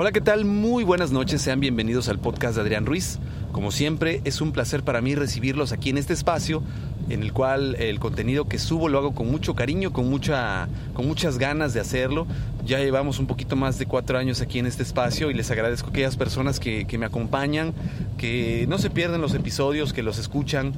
Hola, ¿qué tal? Muy buenas noches, sean bienvenidos al podcast de Adrián Ruiz. Como siempre, es un placer para mí recibirlos aquí en este espacio en el cual el contenido que subo lo hago con mucho cariño, con, mucha, con muchas ganas de hacerlo. Ya llevamos un poquito más de cuatro años aquí en este espacio y les agradezco a aquellas personas que, que me acompañan, que no se pierden los episodios, que los escuchan,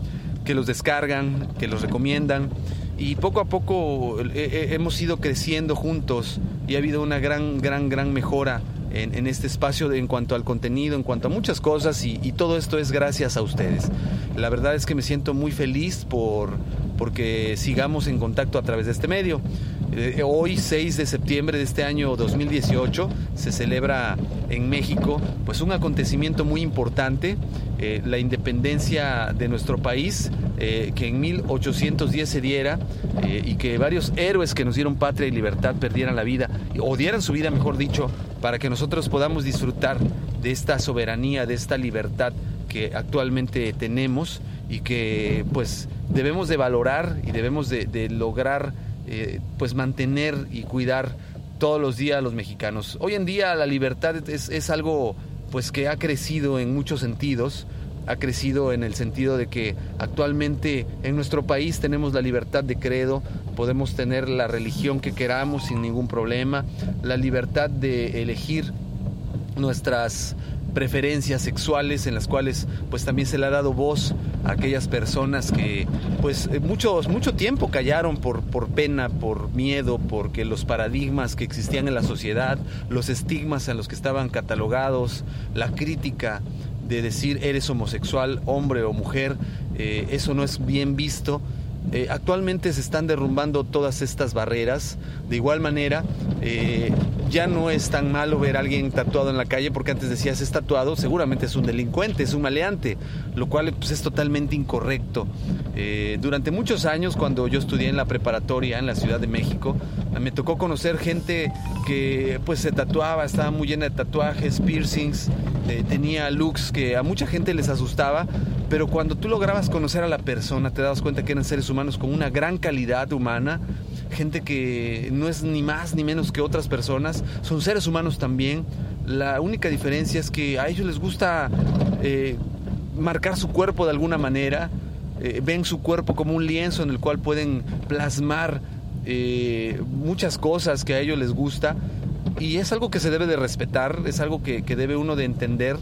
que los descargan, que los recomiendan. Y poco a poco hemos ido creciendo juntos y ha habido una gran, gran, gran mejora en, este espacio en cuanto al contenido, en cuanto a muchas cosas y, y, todo esto es gracias a ustedes. La verdad es que me siento muy feliz por porque sigamos en contacto a través de este medio. Eh, hoy, 6 de septiembre de este año 2018, se celebra en México pues un acontecimiento muy importante, eh, la independencia de nuestro país, eh, que en 1810 se diera y que varios héroes que nos dieron patria y libertad perdieran la vida, o dieran su vida, mejor dicho, para que nosotros podamos disfrutar de esta soberanía, de esta libertad que actualmente tenemos y que pues debemos de valorar y debemos de, lograr eh, pues mantener y cuidar todos los días a los mexicanos. Hoy en día la libertad es, es algo pues que ha crecido en muchos sentidos, ha crecido en el sentido de que actualmente en nuestro país tenemos la libertad de credo, podemos tener la religión que queramos sin ningún problema, la libertad de elegir nuestras preferencias sexuales en las cuales pues también se le ha dado voz a aquellas personas que pues eh, muchos mucho tiempo callaron por, por pena, por miedo, porque los paradigmas que existían en la sociedad, los estigmas a los que estaban catalogados, la crítica de decir eres homosexual, hombre o mujer, eh, eso no es bien visto. Eh, actualmente se están derrumbando todas estas barreras. De igual manera, ya no es tan malo ver a alguien tatuado en la calle, porque antes decías es tatuado, seguramente es un delincuente, es un maleante, lo cual pues, es totalmente incorrecto. Eh, durante muchos años, cuando yo estudié en la preparatoria en la Ciudad de México, me tocó conocer gente que pues se tatuaba, estaba muy llena de tatuajes, piercings, eh, tenía looks que a mucha gente les asustaba, pero cuando tú lograbas conocer a la persona, te dabas cuenta que eran seres humanos con una gran calidad humana, gente que no es ni más ni menos que otras personas, son seres humanos también. La única diferencia es que a ellos les gusta eh, marcar su cuerpo de alguna manera, eh, ven su cuerpo como un lienzo en el cual pueden plasmar eh, muchas cosas que a ellos les gusta y es algo que se debe de respetar, es algo que, debe uno de entender.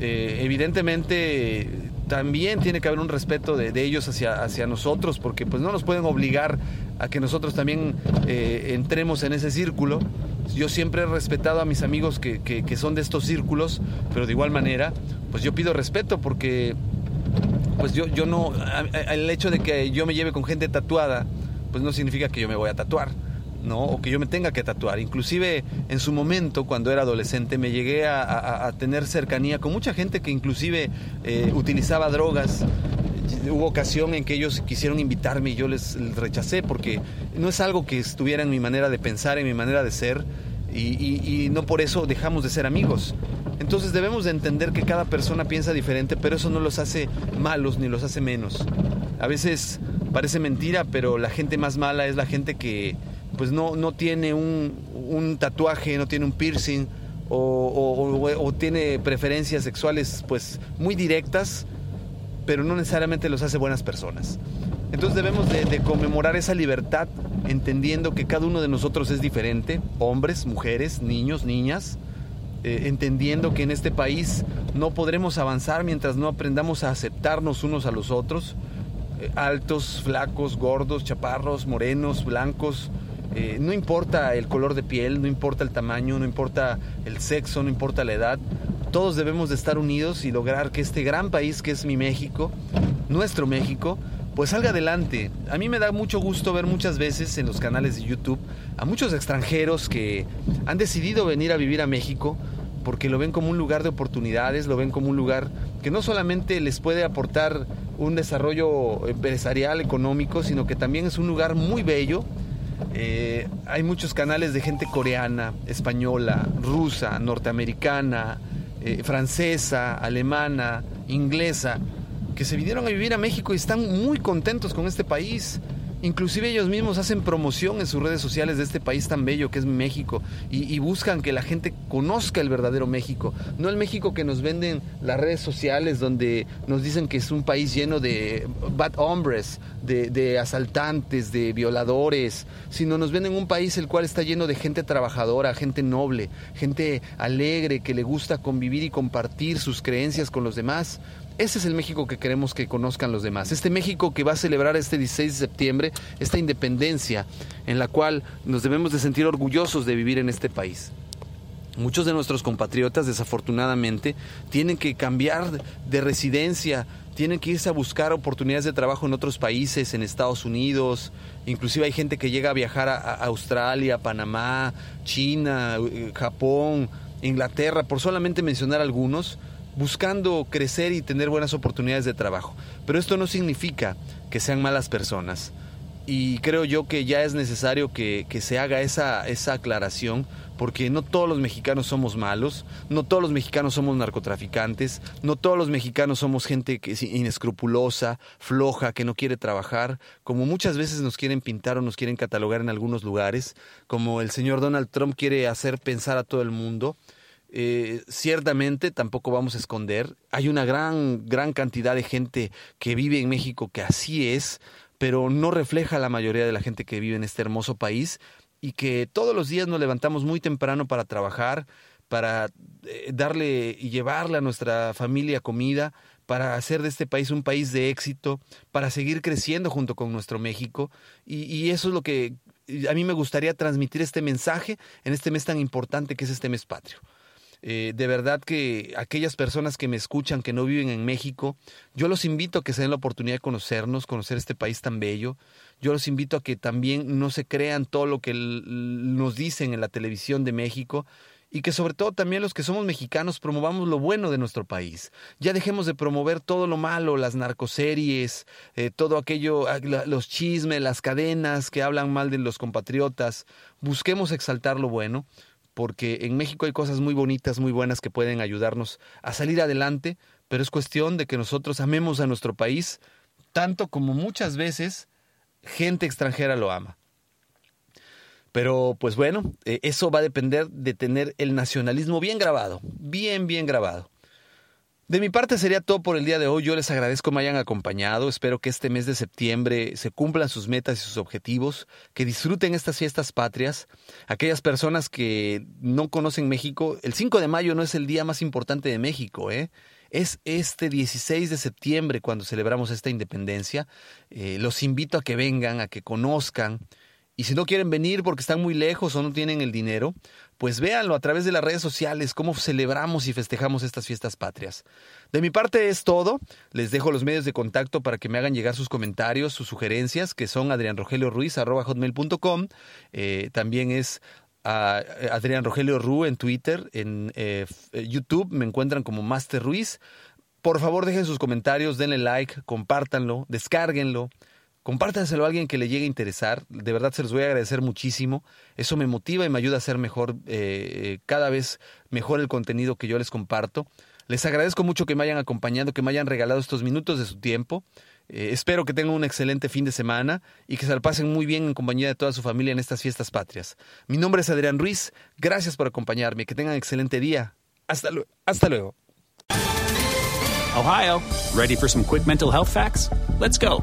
evidentemente también tiene que haber un respeto de, ellos hacia, hacia nosotros, porque pues no nos pueden obligar a que nosotros también eh, entremos en ese círculo. Yo siempre he respetado a mis amigos que, que, son de estos círculos, pero de igual manera, pues yo pido respeto porque pues yo, yo no, el hecho de que yo me lleve con gente tatuada, pues no significa que yo me voy a tatuar. ¿No? o que yo me tenga que tatuar. Inclusive en su momento, cuando era adolescente, me llegué a, tener cercanía con mucha gente que inclusive eh, utilizaba drogas hubo ocasión en que ellos quisieron invitarme y yo les, rechacé porque no es algo que estuviera en mi manera de pensar, en mi manera de ser y, no por eso dejamos de ser amigos. Entonces debemos de entender que cada persona piensa diferente, pero eso no los hace malos ni los hace menos. A veces parece mentira, pero la gente más mala es la gente que pues no, no tiene un, tatuaje, no tiene un piercing o, o tiene preferencias sexuales pues muy directas pero no necesariamente los hace buenas personas. Entonces debemos de, conmemorar esa libertad entendiendo que cada uno de nosotros es diferente, hombres, mujeres, niños, niñas, eh, entendiendo que en este país no podremos avanzar mientras no aprendamos a aceptarnos unos a los otros, eh, altos, flacos, gordos, chaparros, morenos, blancos, eh, no importa el color de piel, no importa el tamaño, no importa el sexo, no importa la edad, todos debemos de estar unidos y lograr que este gran país que es mi México, nuestro México, pues salga adelante. A mí me da mucho gusto ver muchas veces en los canales de YouTube a muchos extranjeros que han decidido venir a vivir a México porque lo ven como un lugar de oportunidades, lo ven como un lugar que no solamente les puede aportar un desarrollo empresarial, económico, sino que también es un lugar muy bello. Eh, hay muchos canales de gente coreana, española, rusa, norteamericana, eh, francesa, alemana, inglesa, que se vinieron a vivir a México y están muy contentos con este país. Inclusive ellos mismos hacen promoción en sus redes sociales de este país tan bello que es México y, buscan que la gente conozca el verdadero México, no el México que nos venden las redes sociales donde nos dicen que es un país lleno de bad hombres, de, de asaltantes, de violadores, sino nos venden un país el cual está lleno de gente trabajadora, gente noble, gente alegre que le gusta convivir y compartir sus creencias con los demás. Ese es el México que queremos que conozcan los demás. Este México que va a celebrar este 16 de septiembre, esta independencia en la cual nos debemos de sentir orgullosos de vivir en este país. Muchos de nuestros compatriotas, desafortunadamente, tienen que cambiar de residencia, tienen que irse a buscar oportunidades de trabajo en otros países, en Estados Unidos. Inclusive hay gente que llega a viajar a, Australia, Panamá, China, eh, Japón, Inglaterra, por solamente mencionar algunos, buscando crecer y tener buenas oportunidades de trabajo. Pero esto no significa que sean malas personas. Y creo yo que ya es necesario que, se haga esa, esa aclaración, porque no todos los mexicanos somos malos, no todos los mexicanos somos narcotraficantes, no todos los mexicanos somos gente que es inescrupulosa, floja, que no quiere trabajar, como muchas veces nos quieren pintar o nos quieren catalogar en algunos lugares, como el señor Donald Trump quiere hacer pensar a todo el mundo. Eh, ciertamente tampoco vamos a esconder, hay una gran, gran cantidad de gente que vive en México que así es, pero no refleja la mayoría de la gente que vive en este hermoso país y que todos los días nos levantamos muy temprano para trabajar, para eh, darle y llevarle a nuestra familia comida, para hacer de este país un país de éxito, para seguir creciendo junto con nuestro México. Y, y, eso es lo que a mí me gustaría transmitir este mensaje en este mes tan importante que es este mes patrio. Eh, de verdad que aquellas personas que me escuchan, que no viven en México, yo los invito a que se den la oportunidad de conocernos, conocer este país tan bello. Yo los invito a que también no se crean todo lo que nos dicen en la televisión de México y que sobre todo también los que somos mexicanos promovamos lo bueno de nuestro país. Ya dejemos de promover todo lo malo, las narcoseries, eh, todo aquello, ah, los chismes, las cadenas que hablan mal de los compatriotas. Busquemos exaltar lo bueno porque en México hay cosas muy bonitas, muy buenas que pueden ayudarnos a salir adelante, pero es cuestión de que nosotros amemos a nuestro país tanto como muchas veces gente extranjera lo ama. Pero pues bueno, eh, eso va a depender de tener el nacionalismo bien grabado, bien, bien grabado. De mi parte sería todo por el día de hoy. Yo les agradezco me hayan acompañado. Espero que este mes de septiembre se cumplan sus metas y sus objetivos, que disfruten estas fiestas patrias. Aquellas personas que no conocen México, el 5 de mayo no es el día más importante de México, ¿eh? Es este 16 de septiembre cuando celebramos esta independencia. Eh, los invito a que vengan, a que conozcan. Y si no quieren venir porque están muy lejos o no tienen el dinero, pues véanlo a través de las redes sociales, cómo celebramos y festejamos estas fiestas patrias. De mi parte es todo. Les dejo los medios de contacto para que me hagan llegar sus comentarios, sus sugerencias, que son adrianrogelioruiz.com. Eh, también es a eh, Adrián Rogelio Ru en Twitter, en eh, YouTube me encuentran como Master Ruiz. Por favor, dejen sus comentarios, denle like, compártanlo, descárguenlo. Compártanselo a alguien que le llegue a interesar. De verdad se los voy a agradecer muchísimo. Eso me motiva y me ayuda a hacer mejor, eh, cada vez mejor el contenido que yo les comparto. Les agradezco mucho que me hayan acompañado, que me hayan regalado estos minutos de su tiempo. Eh, espero que tengan un excelente fin de semana y que se la pasen muy bien en compañía de toda su familia en estas fiestas patrias. Mi nombre es Adrián Ruiz. Gracias por acompañarme. Que tengan un excelente día. Hasta, hasta luego. Ohio, ready for some quick mental health facts? Let's go.